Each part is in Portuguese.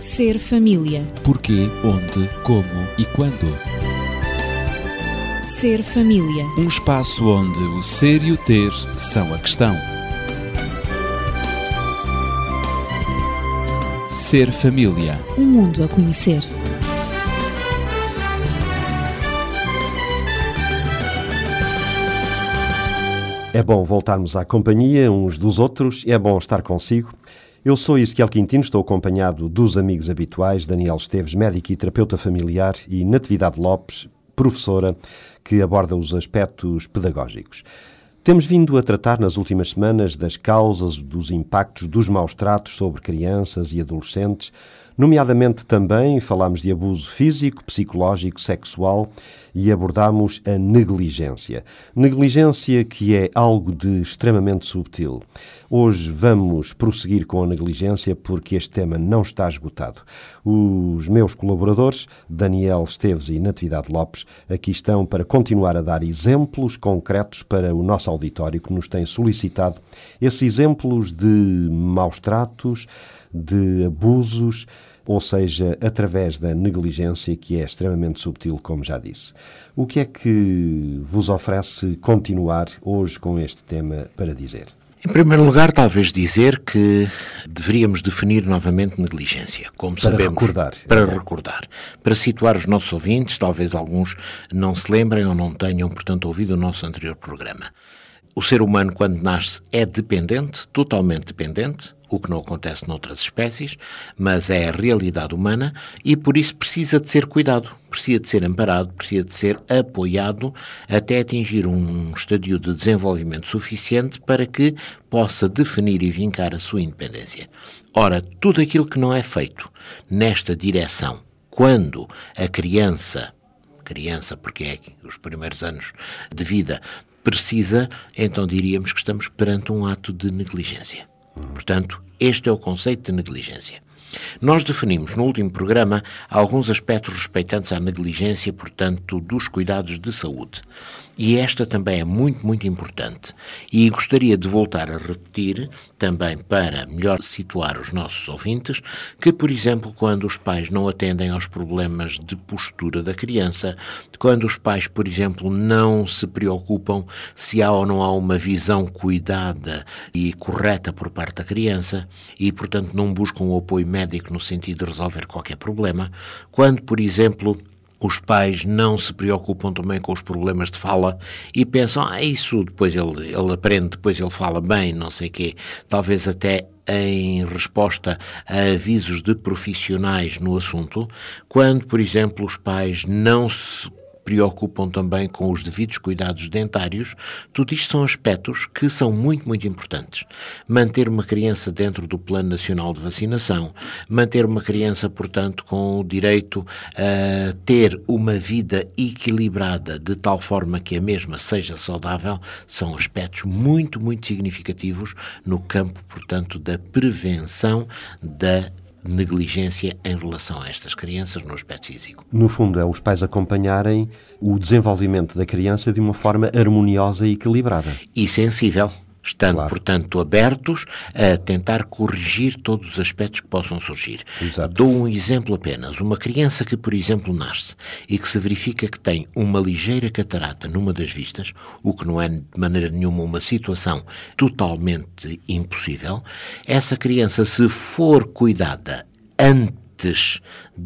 Ser família. Porquê, onde, como e quando. Ser família. Um espaço onde o ser e o ter são a questão. Ser família. Um mundo a conhecer. É bom voltarmos à companhia uns dos outros, é bom estar consigo. Eu sou Ezequiel Quintino, estou acompanhado dos amigos habituais, Daniel Esteves, médico e terapeuta familiar, e Natividade Lopes, professora, que aborda os aspectos pedagógicos. Temos vindo a tratar nas últimas semanas das causas, dos impactos dos maus tratos sobre crianças e adolescentes, Nomeadamente também falámos de abuso físico, psicológico, sexual e abordámos a negligência. Negligência que é algo de extremamente subtil. Hoje vamos prosseguir com a negligência porque este tema não está esgotado. Os meus colaboradores, Daniel Esteves e Natividade Lopes, aqui estão para continuar a dar exemplos concretos para o nosso auditório que nos tem solicitado esses exemplos de maus tratos, de abusos, ou seja, através da negligência, que é extremamente subtil, como já disse. O que é que vos oferece continuar hoje com este tema para dizer? Em primeiro lugar, talvez dizer que deveríamos definir novamente negligência, como para sabemos. Recordar. Para recordar. Para situar os nossos ouvintes, talvez alguns não se lembrem ou não tenham, portanto, ouvido o nosso anterior programa. O ser humano, quando nasce, é dependente, totalmente dependente, o que não acontece noutras espécies, mas é a realidade humana e por isso precisa de ser cuidado, precisa de ser amparado, precisa de ser apoiado até atingir um estadio de desenvolvimento suficiente para que possa definir e vincar a sua independência. Ora, tudo aquilo que não é feito nesta direção, quando a criança criança, porque é os primeiros anos de vida, precisa, então diríamos que estamos perante um ato de negligência. Portanto, este é o conceito de negligência. Nós definimos no último programa alguns aspectos respeitantes à negligência, portanto, dos cuidados de saúde. E esta também é muito, muito importante. E gostaria de voltar a repetir, também para melhor situar os nossos ouvintes, que, por exemplo, quando os pais não atendem aos problemas de postura da criança, quando os pais, por exemplo, não se preocupam se há ou não há uma visão cuidada e correta por parte da criança e, portanto, não buscam o apoio médico no sentido de resolver qualquer problema, quando, por exemplo, os pais não se preocupam também com os problemas de fala e pensam, ah, isso depois ele, ele aprende, depois ele fala bem, não sei quê. Talvez até em resposta a avisos de profissionais no assunto, quando, por exemplo, os pais não se preocupam também com os devidos cuidados dentários, tudo isto são aspectos que são muito, muito importantes. Manter uma criança dentro do Plano Nacional de Vacinação, manter uma criança, portanto, com o direito a ter uma vida equilibrada de tal forma que a mesma seja saudável, são aspectos muito, muito significativos no campo, portanto, da prevenção da negligência em relação a estas crianças no aspecto físico. No fundo, é os pais acompanharem o desenvolvimento da criança de uma forma harmoniosa e equilibrada. E sensível estando, claro. portanto, abertos a tentar corrigir todos os aspectos que possam surgir. Exato. Dou um exemplo apenas. Uma criança que, por exemplo, nasce e que se verifica que tem uma ligeira catarata numa das vistas, o que não é de maneira nenhuma uma situação totalmente impossível, essa criança, se for cuidada antes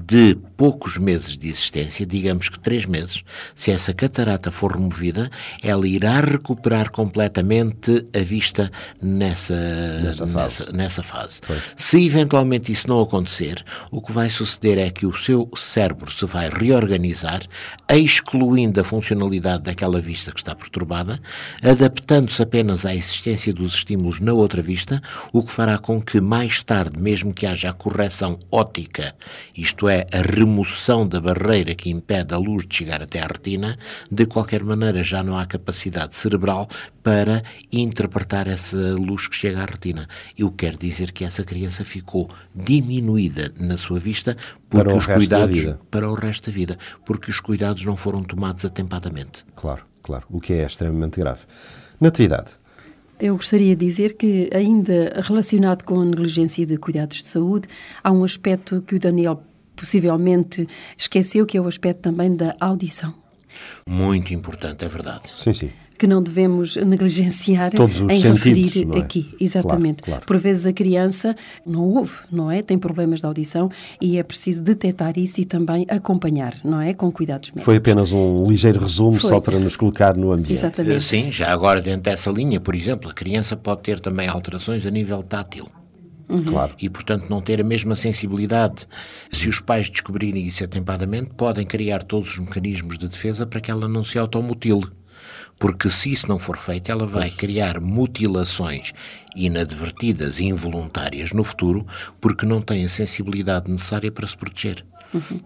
de poucos meses de existência, digamos que três meses, se essa catarata for removida, ela irá recuperar completamente a vista nessa, nessa fase. Nessa, nessa fase. Se eventualmente isso não acontecer, o que vai suceder é que o seu cérebro se vai reorganizar, excluindo a funcionalidade daquela vista que está perturbada, adaptando-se apenas à existência dos estímulos na outra vista, o que fará com que mais tarde, mesmo que haja a correção ótica, isto isto é, a remoção da barreira que impede a luz de chegar até à retina, de qualquer maneira já não há capacidade cerebral para interpretar essa luz que chega à retina. Eu quero dizer que essa criança ficou diminuída na sua vista porque para os cuidados para o resto da vida, porque os cuidados não foram tomados atempadamente. Claro, claro, o que é extremamente grave. Natividade, Eu gostaria de dizer que, ainda relacionado com a negligência de cuidados de saúde, há um aspecto que o Daniel possivelmente esqueceu, que é o aspecto também da audição. Muito importante, é verdade. Sim, sim que não devemos negligenciar Todos os em sentidos, referir é? aqui. Exatamente. Claro, claro. Por vezes a criança não ouve, não é? Tem problemas de audição e é preciso detectar isso e também acompanhar, não é? Com cuidados médicos. Foi apenas um ligeiro resumo Foi. só para nos colocar no ambiente. Exatamente. Sim, já agora dentro dessa linha, por exemplo, a criança pode ter também alterações a nível tátil. Claro. E, portanto, não ter a mesma sensibilidade. Se os pais descobrirem isso atempadamente, podem criar todos os mecanismos de defesa para que ela não se automutile. Porque se isso não for feito, ela vai criar mutilações inadvertidas e involuntárias no futuro, porque não tem a sensibilidade necessária para se proteger.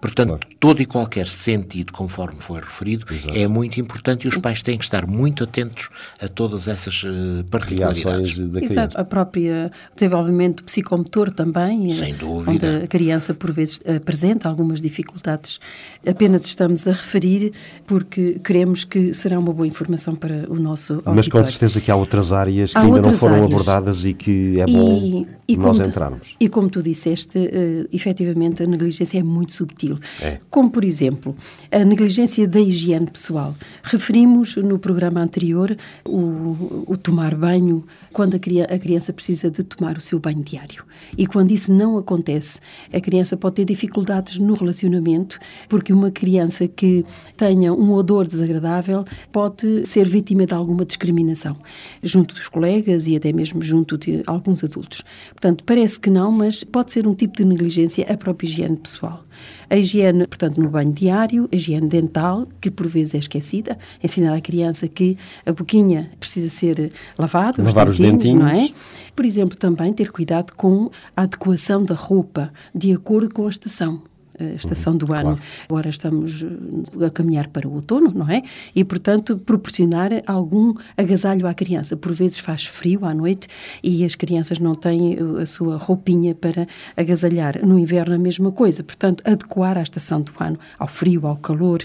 Portanto, todo e qualquer sentido, conforme foi referido, é muito importante e os pais têm que estar muito atentos a todas essas particularidades. Reações da criança. Exato, a própria desenvolvimento psicomotor também, Sem eh, dúvida. onde a criança por vezes apresenta algumas dificuldades. Apenas estamos a referir porque queremos que será uma boa informação para o nosso Mas com auditório. certeza que há outras áreas que Há ainda não foram áreas. abordadas e que é bom nós como tu- entrarmos. e como tu disseste, eh, efetivamente a negligência é muito subtil. É. Como, por exemplo, a negligência da higiene pessoal. Referimos no programa anterior o, o tomar banho quando a, cria- a criança precisa de tomar o seu banho diário. E quando isso não acontece, a criança pode ter dificuldades no relacionamento, porque uma criança que tenha um odor desagradável pode ser vítima de alguma discriminação junto dos colegas e até mesmo junto de alguns adultos. Portanto, parece que não, mas pode ser um tipo de negligência a própria higiene pessoal. A higiene, portanto, no banho diário, a higiene dental, que por vezes é esquecida, ensinar à criança que a boquinha precisa ser lavada, Lavar os dentinhos, não é? dentinhos. Por exemplo, também ter cuidado com a adequação da roupa de acordo com a estação. A estação do ano. Agora estamos eh, a caminhar para o outono, não é? E, portanto, proporcionar algum agasalho à criança. Por vezes faz frio à noite e as crianças não têm eh, a sua roupinha para agasalhar. No inverno, a mesma coisa. Portanto, adequar à estação do ano, ao frio, ao calor.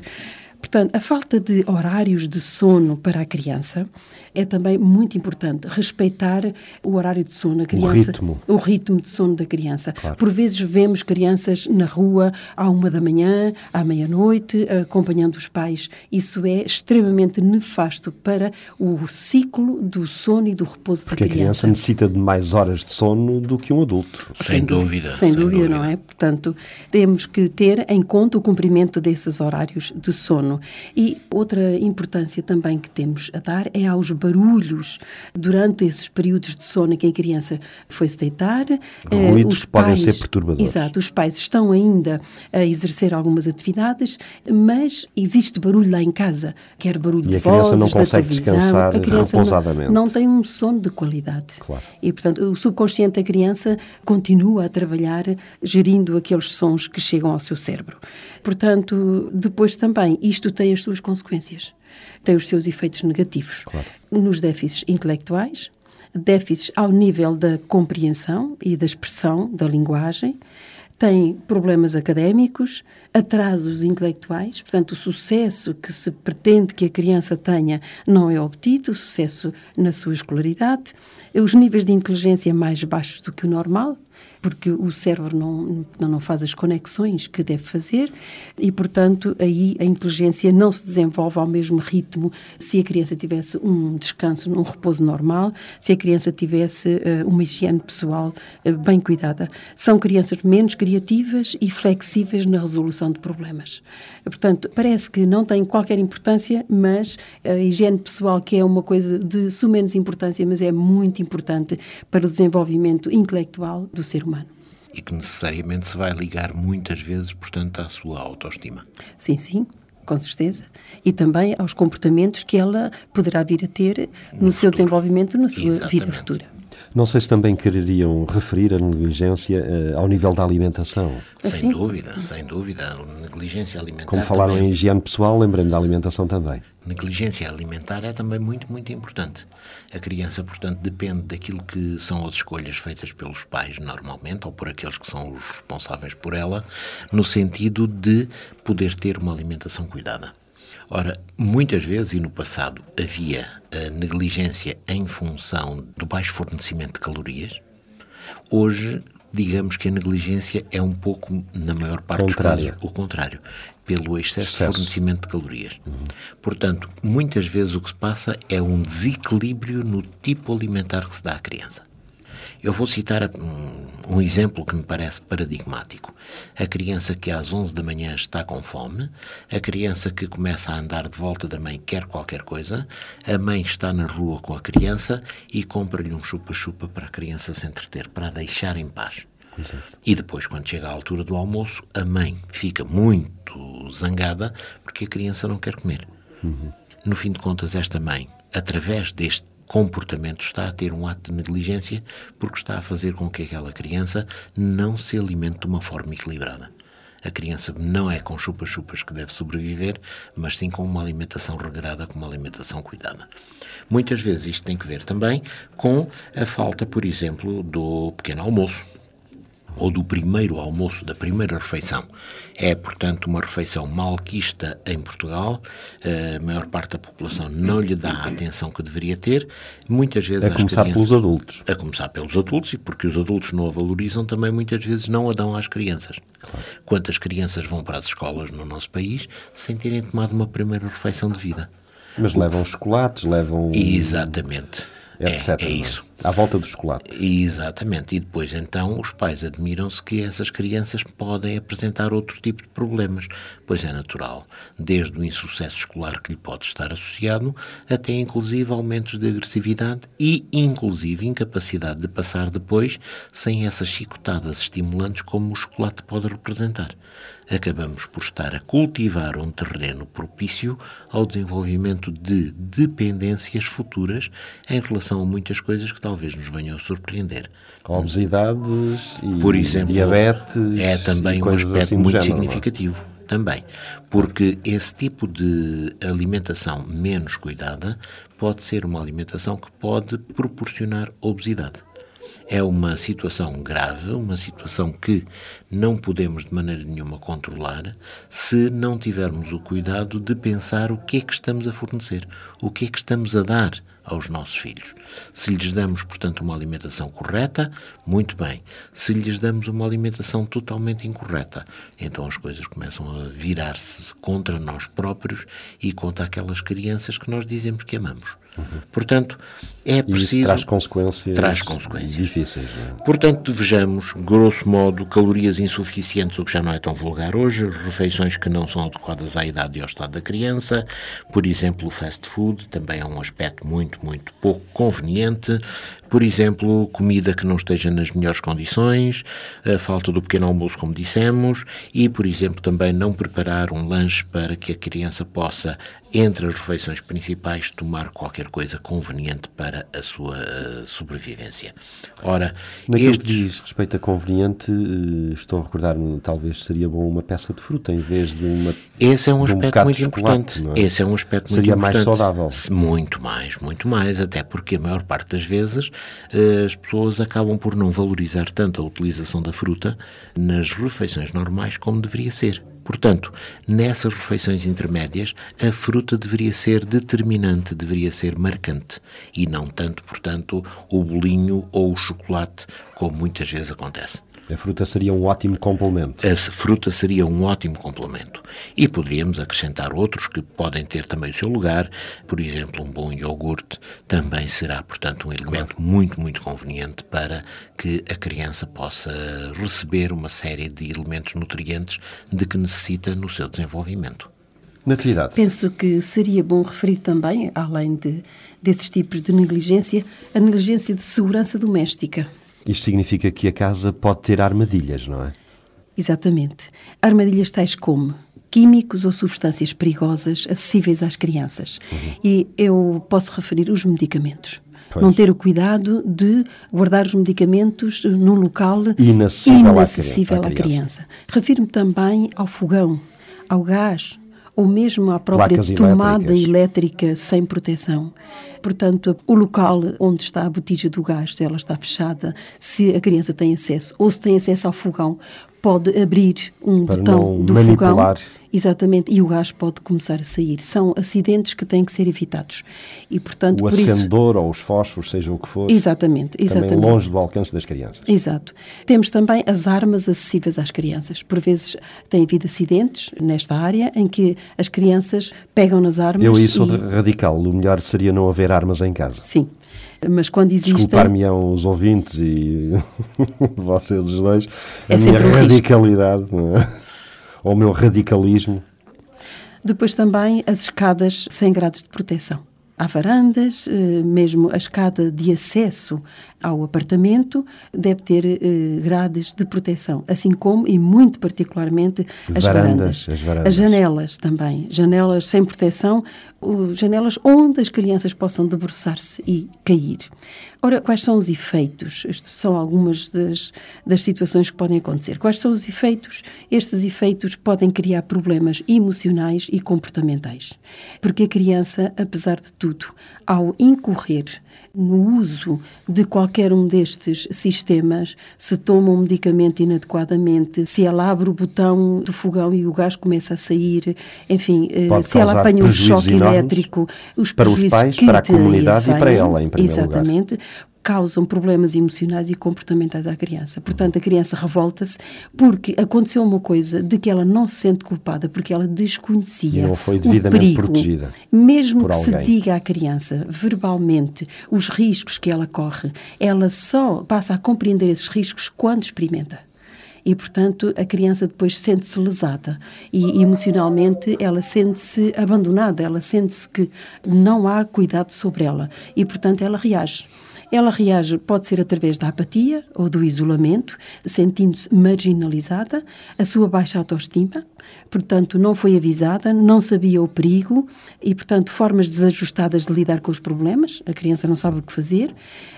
Portanto, a falta de horários de sono para a criança é também muito importante. Respeitar o horário de sono da criança. ritmo. O ritmo de sono da criança. Por vezes vemos crianças na rua à uma da manhã, à meia-noite, acompanhando os pais. Isso é extremamente nefasto para o ciclo do sono e do repouso Porque da a criança necessita de mais horas de sono do que um adulto. Sem dúvida. Sem, dúvida, não é? Portanto, temos que ter em conta o cumprimento desses horários de sono. E outra importância também que temos a dar é aos barulhos durante esses períodos de sono em que a criança foi se deitar. eh, Ruídos os podem pais- ser perturbadores. Exato, os pais estão ainda a exercer algumas atividades, mas existe barulho lá em casa, quer barulho E de a criança não da consegue televisão. descansar a criança repousadamente. Não, não tem um sono de qualidade. Claro. E, portanto, o subconsciente da criança continua a trabalhar gerindo aqueles sons que chegam ao seu cérebro. Portanto, depois também, isto tem as suas consequências. Tem os seus efeitos negativos. Nos déficits intelectuais, déficits ao nível da compreensão e da expressão da linguagem, tem problemas académicos, atrasos intelectuais, portanto, o sucesso que se pretende que a criança tenha não é obtido, o sucesso na sua escolaridade, os níveis de inteligência mais baixos do que o normal, porque o cérebro não, não faz as conexões que deve fazer e, portanto, aí a inteligência não se desenvolve ao mesmo ritmo se a criança tivesse um descanso, um repouso normal, se a criança tivesse eh, uma higiene pessoal eh, bem cuidada. São crianças menos criativas e flexíveis na resolução de problemas. Portanto, parece que não tem qualquer importância, mas a higiene pessoal, que é uma coisa de sumenos importância, mas é muito importante para o desenvolvimento intelectual do ser humano. E que necessariamente se vai ligar muitas vezes, portanto, à sua autoestima. Sim, sim, com certeza. E também aos comportamentos que ela poderá vir a ter no, seu desenvolvimento, na sua vida Exatamente. futura. Não sei se também quereriam referir a negligência eh, ao nível da alimentação. Sem Assim? dúvida, sem dúvida. Negligência alimentar. Como falaram também- em higiene pessoal, lembrei-me da alimentação também. Negligência alimentar é também muito, muito importante. A criança, portanto, depende daquilo que são as escolhas feitas pelos pais, normalmente, ou por aqueles que são os responsáveis por ela, no sentido de poder ter uma alimentação cuidada. Ora, muitas vezes e no passado havia a negligência em função do baixo fornecimento de calorias. Hoje, digamos que a negligência é um pouco, na maior parte Contrária. dos casos, o contrário, pelo excesso, Excesso. de fornecimento de calorias. Portanto, muitas vezes o que se passa é um desequilíbrio no tipo alimentar que se dá à criança. Eu vou citar um, um exemplo que me parece paradigmático. A criança que às 11 da manhã está com fome, a criança que começa a andar de volta da mãe quer qualquer coisa, a mãe está na rua com a criança e compra-lhe um chupa-chupa para a criança se entreter, para a deixar em paz. E depois, quando chega à altura do almoço, a mãe fica muito zangada porque a criança não quer comer. No fim de contas, esta mãe, através deste comportamento, está a ter um ato de negligência porque está a fazer com que aquela criança não se alimente de uma forma equilibrada. A criança não é com chupa-chupas que deve sobreviver, mas sim com uma alimentação regrada, com uma alimentação cuidada. Muitas vezes isto tem que ver também com a falta, por exemplo, do pequeno almoço ou do primeiro almoço, da primeira refeição. É, portanto, uma refeição malquista em Portugal. A maior parte da população não lhe dá a atenção que deveria ter. Muitas vezes A começar crianças- pelos adultos. a começar pelos adultos e porque os adultos não a valorizam também muitas vezes não a dão às crianças. Quantas crianças vão para as escolas no nosso país sem terem tomado uma primeira refeição de vida? Mas levam chocolates, levam. Exatamente. etc. é, é é? isso. À volta dos chocolates. Exatamente. E depois, então, os pais admiram-se que essas crianças podem apresentar outro tipo de problemas, pois é natural, desde o insucesso escolar que lhe pode estar associado, até inclusive aumentos de agressividade e, inclusive, incapacidade de passar depois sem essas chicotadas estimulantes como o chocolate pode representar. Acabamos por estar a cultivar um terreno propício ao desenvolvimento de dependências futuras em relação a muitas coisas que talvez nos venham a surpreender. Obesidades e Por exemplo, diabetes. é também um aspecto assim muito género, é? significativo. Também. Porque esse tipo de alimentação menos cuidada pode ser uma alimentação que pode proporcionar obesidade. É uma situação grave, uma situação que não podemos de maneira nenhuma controlar se não tivermos o cuidado de pensar o que é que estamos a fornecer, o que é que estamos a dar aos nossos filhos. Se lhes damos, portanto, uma alimentação correta, muito bem. Se lhes damos uma alimentação totalmente incorreta, então as coisas começam a virar-se contra nós próprios e contra aquelas crianças que nós dizemos que amamos. Portanto, é Uhum. E preciso. isso traz consequências, Traz consequências. difíceis. Não é? Portanto, vejamos, grosso modo, calorias insuficientes, o que já não é tão vulgar hoje, refeições que não são adequadas à idade e ao estado da criança, por exemplo, o fast food também é um aspecto muito, muito pouco conveniente, por exemplo, comida que não esteja nas melhores condições, a falta do pequeno almoço, como dissemos, e, por exemplo, também não preparar um lanche para que a criança possa, entre as refeições principais, tomar qualquer coisa conveniente para a sua eh, sobrevivência. Ora, Naquilo estes- que diz respeito a conveniente, eh, estou a recordar-me, talvez seria bom uma peça de fruta em vez de uma. Esse é um um aspecto bocado muito importante. é? Esse é um aspecto Seria muito mais importante. saudável. Se- Muito mais, muito mais, até porque a maior parte das vezes as pessoas acabam por não valorizar tanto a utilização da fruta nas refeições normais como deveria ser. Portanto, nessas refeições intermédias, a fruta deveria ser determinante, deveria ser marcante e não tanto, portanto, o bolinho ou o chocolate, como muitas vezes acontece. A fruta seria um ótimo complemento. A fruta seria um ótimo complemento. E poderíamos acrescentar outros que podem ter também o seu lugar. Por exemplo, um bom iogurte também será, portanto, um elemento muito, muito conveniente para que a criança possa receber uma série de elementos nutrientes de que necessita no seu desenvolvimento. Natividade. Penso que seria bom referir também, além de, desses tipos de negligência, a negligência de segurança doméstica. Isto significa que a casa pode ter armadilhas, não é? Exatamente. Armadilhas tais como químicos ou substâncias perigosas acessíveis às crianças. E eu posso referir os medicamentos. Pois. Não ter o cuidado de guardar os medicamentos num local Inacessível inacessível à à criança. Refiro-me também ao fogão, ao gás ou mesmo à própria Placas tomada elétricas. elétrica sem proteção. Portanto, o local onde está a botija do gás, se ela está fechada, se a criança tem acesso ou se tem acesso ao fogão, pode abrir um Para botão do manipular. fogão. Exatamente, e o gás pode começar a sair. São acidentes que têm que ser evitados. E, portanto, O por isso... acendedor ou os fósforos, seja o que for, Exatamente, exatamente. também longe do alcance das crianças. Exato. Temos também as armas acessíveis às crianças. Por vezes tem havido acidentes nesta área em que as crianças pegam nas armas. Eu sou e... radical. O melhor seria não haver armas em casa. Sim. Mas quando existem. Desculpar-me-ão os ouvintes e vocês os dois, É a minha um radicalidade, não é? Ou o meu radicalismo. Depois também as escadas sem grades de proteção. Há varandas, eh, mesmo a escada de acesso ao apartamento deve ter eh, grades de proteção, assim como e muito particularmente as Varandas, varandas. as varandas. As janelas também, janelas sem proteção, janelas onde as crianças possam debruçar-se e cair. Ora, quais são os efeitos? Estas são algumas das, das situações que podem acontecer. Quais são os efeitos? Estes efeitos podem criar problemas emocionais e comportamentais. Porque a criança, apesar de tudo, ao incorrer no uso de qualquer um destes sistemas, se toma um medicamento inadequadamente, se ela abre o botão do fogão e o gás começa a sair, enfim, eh, Pode se ela apanha um choque elétrico, os para os pais, que para a comunidade e para ela, em primeiro lugar. Exatamente causam problemas emocionais e comportamentais à criança. Portanto, a criança revolta-se porque aconteceu uma coisa de que ela não se sente culpada, porque ela desconhecia E não foi o devidamente perigo. protegida Mesmo que se alguém. diga à criança verbalmente os riscos que ela corre, ela só passa a compreender esses riscos quando experimenta. E, portanto, a criança depois sente-se lesada e emocionalmente ela sente-se abandonada, ela sente-se que não há cuidado sobre ela e, portanto, ela reage. Ela reage, pode ser através da apatia ou do isolamento, sentindo-se marginalizada, a sua baixa autoestima, portanto, não foi avisada, não sabia o perigo e, portanto, formas desajustadas de lidar com os problemas, a criança não sabe o que fazer,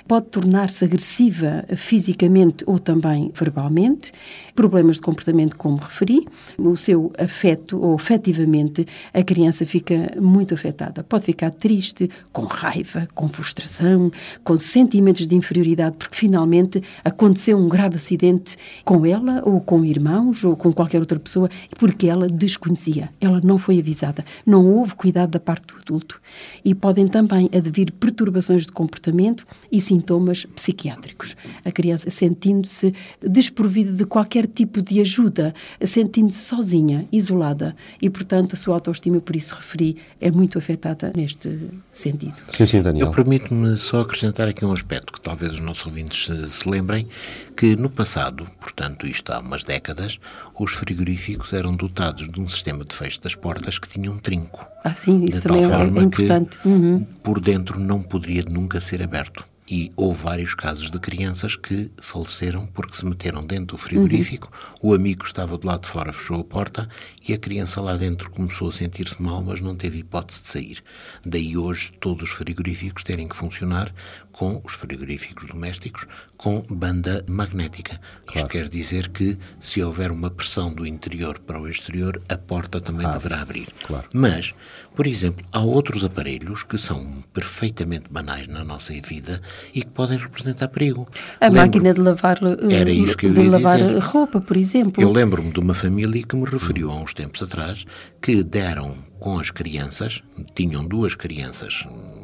pode tornar-se agressiva fisicamente ou também verbalmente, problemas de comportamento, como referi, o seu afeto ou afetivamente, a criança fica muito afetada. Pode ficar triste, com raiva, com frustração, com sentimentos de inferioridade, porque finalmente aconteceu um grave acidente com ela ou com irmãos ou com qualquer outra pessoa, porque ela desconhecia, ela não foi avisada, não houve cuidado da parte do adulto. E podem também advir perturbações de comportamento e sintomas psiquiátricos. A criança sentindo-se desprovida de qualquer tipo de ajuda, sentindo-se sozinha, isolada e, portanto, a sua autoestima, por isso referi, é muito afetada neste sentido. Sim, sim, Daniel. Eu permito-me só acrescentar aqui um aspecto que talvez os nossos ouvintes se, se lembrem, que no passado, portanto isto há umas décadas, os frigoríficos eram dotados de um sistema de fecho das portas que tinha um trinco. Ah, sim, isso também é forma importante. Uhum. por dentro não poderia nunca ser aberto. E houve vários casos de crianças que faleceram porque se meteram dentro do frigorífico, Uhum. o amigo estava do lado de fora, fechou a porta e a criança lá dentro começou a sentir-se mal, mas não teve hipótese de sair. Daí hoje todos os frigoríficos terem que funcionar com os frigoríficos domésticos com banda magnética. Isto quer dizer que se houver uma pressão do interior para o exterior, a porta também deverá abrir. claro. Mas, por exemplo, há outros aparelhos que são perfeitamente banais na nossa vida e que podem representar perigo. A Lembro- máquina de lavar, eh, Era isso que eu de ia lavar dizer. roupa, por exemplo. Eu lembro-me de uma família que me referiu há uns tempos atrás que deram com as crianças, tinham duas crianças hum,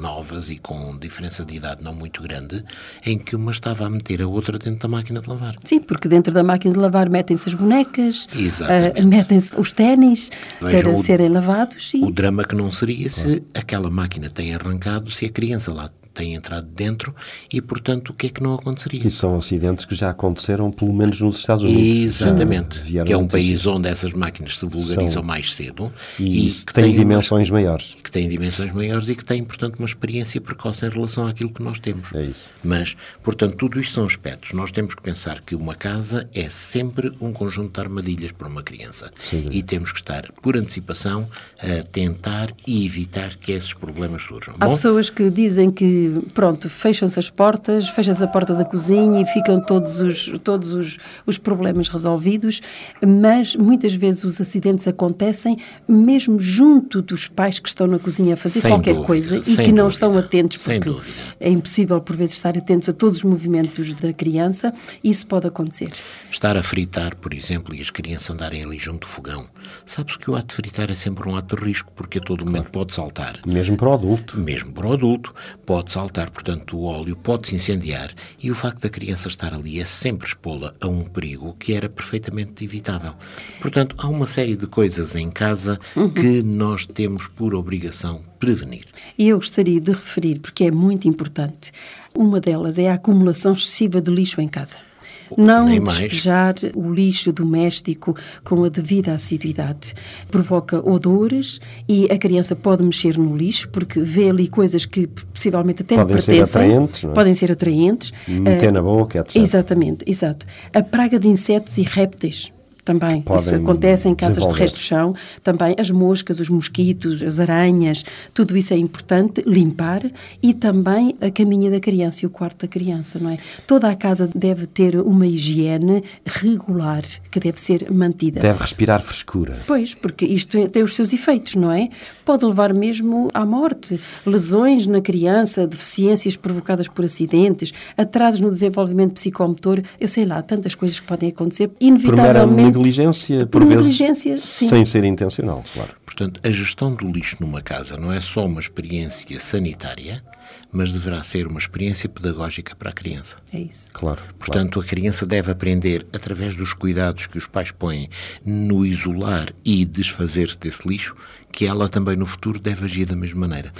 novas e com diferença de idade não muito grande, em que uma estava a meter a outra dentro da máquina de lavar. Sim, porque dentro da máquina de lavar metem-se as bonecas, ah, metem-se os ténis para o- serem lavados e O drama que não seria se aquela máquina tem arrancado, se a criança lá tem entrado dentro e, portanto, o que é que não aconteceria? E são acidentes que já aconteceram, pelo menos nos Estados Unidos. Exatamente. Que é um país onde essas máquinas se vulgarizam São- mais cedo E, e, que têm umas- dimensões maiores. que têm dimensões maiores e que têm, portanto, uma experiência precoce em relação àquilo que nós temos. É isso. Mas, portanto, tudo isto são aspectos. Nós temos que pensar que uma casa é sempre um conjunto de armadilhas para uma criança. E temos que estar, por antecipação, a tentar e evitar que esses problemas surjam. há Bom, pessoas que dizem que que, pronto, fecham-se as portas, fecha-se a porta da cozinha e ficam todos os, todos os, os problemas resolvidos, mas muitas vezes os acidentes acontecem mesmo junto dos pais que estão na cozinha a fazer Sem qualquer dúvida, coisa e que não dúvida, estão atentos porque é impossível por vezes estar atentos a todos os movimentos da criança, isso pode acontecer. Estar a fritar, por exemplo, e as crianças andarem ali junto do fogão. Sabe-se que o ato de fritar é sempre um ato de risco, porque a todo momento pode saltar. Mesmo para o adulto. Mesmo para o adulto, pode saltar, portanto, o óleo pode se incendiar e o facto da criança estar ali é sempre expô-la a um perigo que era perfeitamente evitável. Portanto, há uma série de coisas em casa que nós temos por obrigação prevenir. E eu gostaria de referir, porque é muito importante, uma delas é a acumulação excessiva de lixo em casa. Não Nem mais. despejar o lixo doméstico com a devida assiduidade. Provoca odores e a criança pode mexer no lixo porque vê ali coisas que possivelmente até Podem ser pertencem. atraentes, não é? Podem ser atraentes. Meter Eh, na boca, etc. Exatamente, exato. A praga de insetos e répteis também. Isso acontece em casas de resto do chão. Também as moscas, os mosquitos, as aranhas, tudo isso é importante limpar e também a caminha da criança e o quarto da criança, não é? Toda a casa deve ter uma higiene regular que deve ser mantida. Deve respirar frescura. Pois, porque isto tem os seus efeitos, não é? Pode levar mesmo à morte. Lesões na criança, deficiências provocadas por acidentes, atrasos no desenvolvimento psicomotor, eu sei lá, tantas coisas que podem acontecer, Por inevitavelmente. negligência, por, Por vezes, negligência, sim. sem ser intencional, claro. Portanto, a gestão do lixo numa casa não é só uma experiência sanitária, mas deverá ser uma experiência pedagógica para a criança. É isso. Claro. claro. Portanto, a criança deve aprender, através dos cuidados que os pais põem no isolar e desfazer-se desse lixo, que ela também no futuro deve agir da mesma maneira.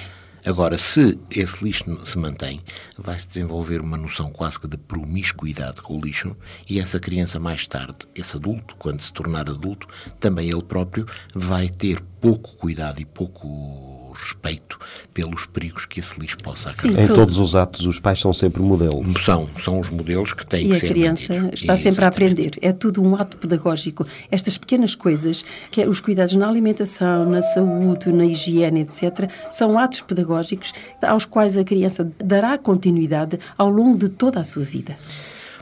Agora, se esse lixo se mantém, vai-se desenvolver uma noção quase que de promiscuidade com o lixo e essa criança mais tarde, esse adulto, quando se tornar adulto, também ele próprio vai ter pouco cuidado e pouco respeito pelos perigos que esse lixo possa Sim. acarretar. Em todo- todos os atos, os pais são sempre modelos. São, são os modelos que têm E que a ser criança mantidos. está sempre a Exatamente. aprender. É tudo um ato pedagógico. Estas pequenas coisas, que é os cuidados na alimentação, na saúde, na higiene, etc., são atos pedagógicos aos quais a criança dará continuidade ao longo de toda a sua vida.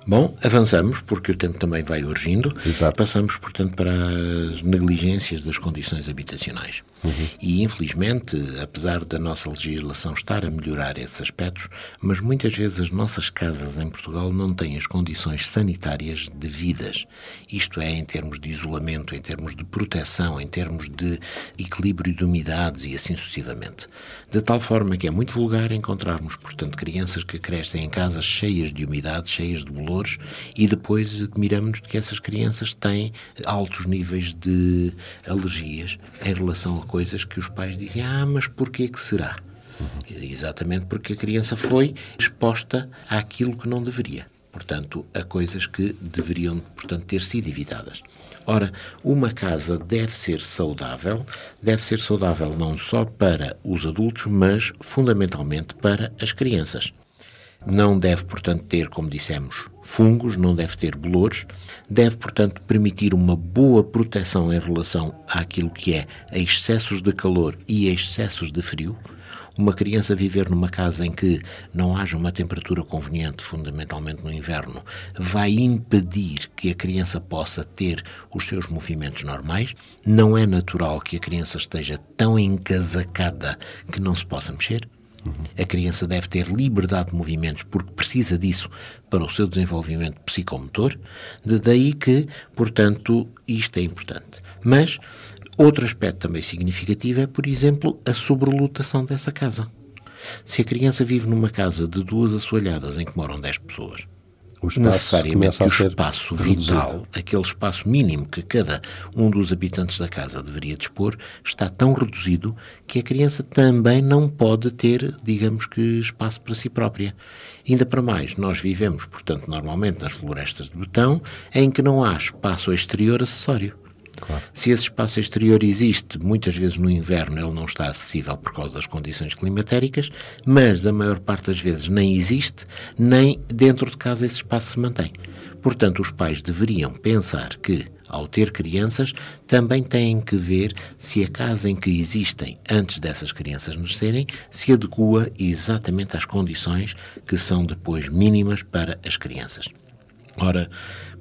Bom, avançamos, porque o tempo também vai urgindo. Exato. Passamos, portanto, para as negligências das condições habitacionais. E, infelizmente, apesar da nossa legislação estar a melhorar esses aspectos, mas muitas vezes as nossas casas em Portugal não têm as condições sanitárias devidas. Isto é, em termos de isolamento, em termos de proteção, em termos de equilíbrio de umidades e assim sucessivamente. De tal forma que é muito vulgar encontrarmos, portanto, crianças que crescem em casas cheias de umidade, cheias de bolores, e depois admiramos-nos de que essas crianças têm altos níveis de alergias em relação coisas que os pais dizem, ah, mas porquê que será? Exatamente porque a criança foi exposta àquilo que não deveria. Portanto, a coisas que deveriam, portanto, ter sido evitadas. Ora, uma casa deve ser saudável, deve ser saudável não só para os adultos, mas fundamentalmente para as crianças. Não deve, portanto, ter, como dissemos, fungos, não deve ter bolores, deve, portanto, permitir uma boa proteção em relação àquilo que é excessos de calor e excessos de frio. Uma criança viver numa casa em que não haja uma temperatura conveniente, fundamentalmente no inverno, vai impedir que a criança possa ter os seus movimentos normais. Não é natural que a criança esteja tão encasacada que não se possa mexer. A criança deve ter liberdade de movimentos porque precisa disso para o seu desenvolvimento psicomotor. De daí que, portanto, isto é importante. Mas outro aspecto também significativo é, por exemplo, a sobrelotação dessa casa. Se a criança vive numa casa de duas assoalhadas em que moram 10 pessoas, O espaço necessariamente o espaço reduzido. vital, aquele espaço mínimo que cada um dos habitantes da casa deveria dispor, está tão reduzido que a criança também não pode ter, digamos que, espaço para si própria. Ainda para mais, nós vivemos, portanto, normalmente nas florestas de betão, em que não há espaço exterior acessório. Se esse espaço exterior existe, muitas vezes no inverno ele não está acessível por causa das condições climatéricas, mas a maior parte das vezes nem existe, nem dentro de casa esse espaço se mantém. Portanto, os pais deveriam pensar que, ao ter crianças, também têm que ver se a casa em que existem antes dessas crianças nascerem se adequa exatamente às condições que são depois mínimas para as crianças. Ora,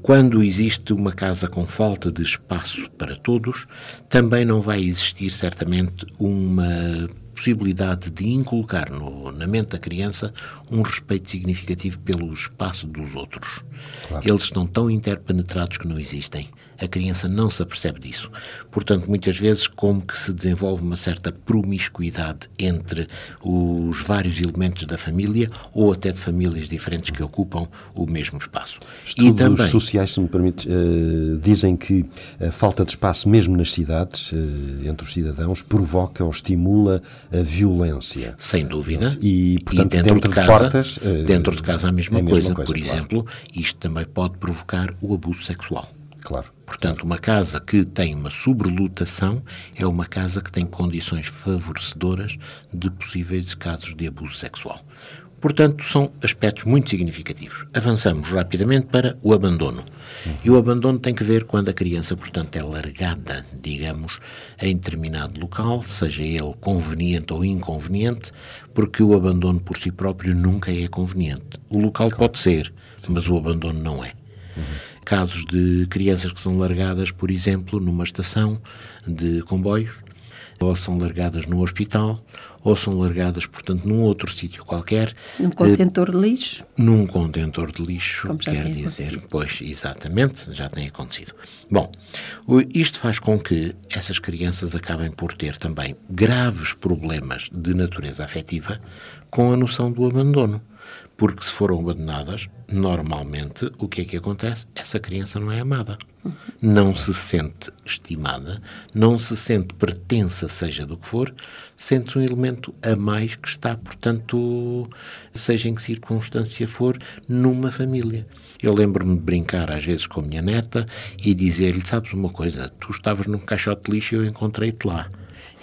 quando existe uma casa com falta de espaço para todos, também não vai existir certamente uma possibilidade de inculcar no, na mente da criança um respeito significativo pelo espaço dos outros. Claro. Eles estão tão interpenetrados que não existem. A criança não se apercebe disso. Portanto, muitas vezes, como que se desenvolve uma certa promiscuidade entre os vários elementos da família ou até de famílias diferentes que ocupam o mesmo espaço. Estudos e também, sociais, se me permite, uh, dizem que a falta de espaço, mesmo nas cidades, uh, entre os cidadãos, provoca ou estimula a violência. Sem dúvida. E, portanto, e dentro, dentro, de, casa, portas, uh, dentro de casa a mesma, é a mesma coisa. coisa. Por claro. exemplo, isto também pode provocar o abuso sexual. Claro. Portanto, uma casa que tem uma sobrelotação é uma casa que tem condições favorecedoras de possíveis casos de abuso sexual. Portanto, são aspectos muito significativos. Avançamos rapidamente para o abandono. Uhum. E o abandono tem que ver quando a criança, portanto, é largada, digamos, em determinado local, seja ele conveniente ou inconveniente, porque o abandono por si próprio nunca é conveniente. O local claro. pode ser, mas o abandono não é. Uhum casos de crianças que são largadas, por exemplo, numa estação de comboios, ou são largadas no hospital, ou são largadas, portanto, num outro sítio qualquer. Num contentor de lixo? Num contentor de lixo, quer dizer, acontecido. pois, exatamente, já tem acontecido. Bom, isto faz com que essas crianças acabem por ter também graves problemas de natureza afetiva com a noção do abandono porque se foram abandonadas, normalmente o que é que acontece? Essa criança não é amada. Não se sente estimada, não se sente pertença, seja do que for, sente um elemento a mais que está, portanto, seja em que circunstância for, numa família. Eu lembro-me de brincar às vezes com a minha neta e dizer-lhe: Sabes uma coisa, tu estavas num caixote de lixo e eu encontrei-te lá.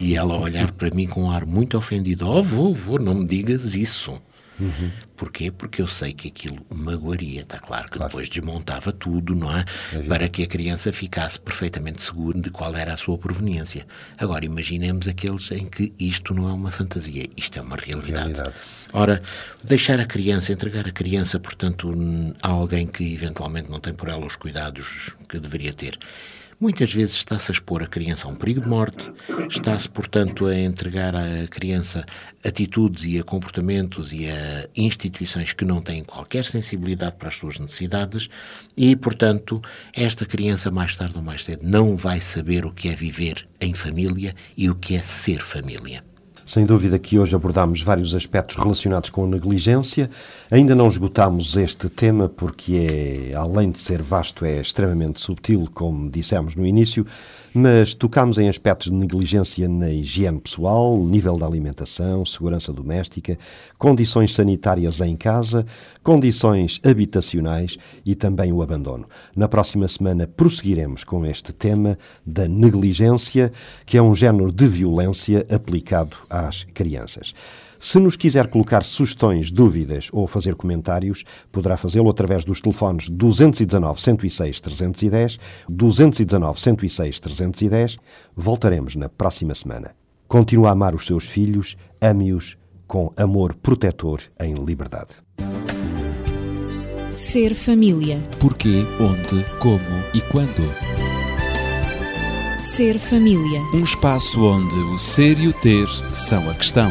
E ela olhar para mim com um ar muito ofendido: Oh, vou, vou, não me digas isso. Uhum. Porquê? Porque eu sei que aquilo magoaria, está claro que claro. depois desmontava tudo, não é? é Para que a criança ficasse perfeitamente segura de qual era a sua proveniência. Agora, imaginemos aqueles em que isto não é uma fantasia, isto é uma realidade. realidade. Ora, deixar a criança, entregar a criança, portanto, a alguém que eventualmente não tem por ela os cuidados que deveria ter Muitas vezes está-se a expor a criança a um perigo de morte, está-se, portanto, a entregar à criança atitudes e a comportamentos e a instituições que não têm qualquer sensibilidade para as suas necessidades e, portanto, esta criança, mais tarde ou mais cedo, não vai saber o que é viver em família e o que é ser família. Sem dúvida que hoje abordamos vários aspectos relacionados com a negligência. Ainda não esgotamos este tema porque é, além de ser vasto, é extremamente subtil, como dissemos no início mas tocámos em aspectos de negligência na higiene pessoal, nível da alimentação, segurança doméstica, condições sanitárias em casa, condições habitacionais e também o abandono. Na próxima semana prosseguiremos com este tema da negligência, que é um género de violência aplicado às crianças. Se nos quiser colocar sugestões, dúvidas ou fazer comentários, poderá fazê-lo através dos telefones 219 106 310, 219 106 310. Voltaremos na próxima semana. Continua a amar os seus filhos, ame-os com amor protetor em liberdade. Ser família. Porquê, onde, como e quando. Ser família. Um espaço onde o ser e o ter são a questão.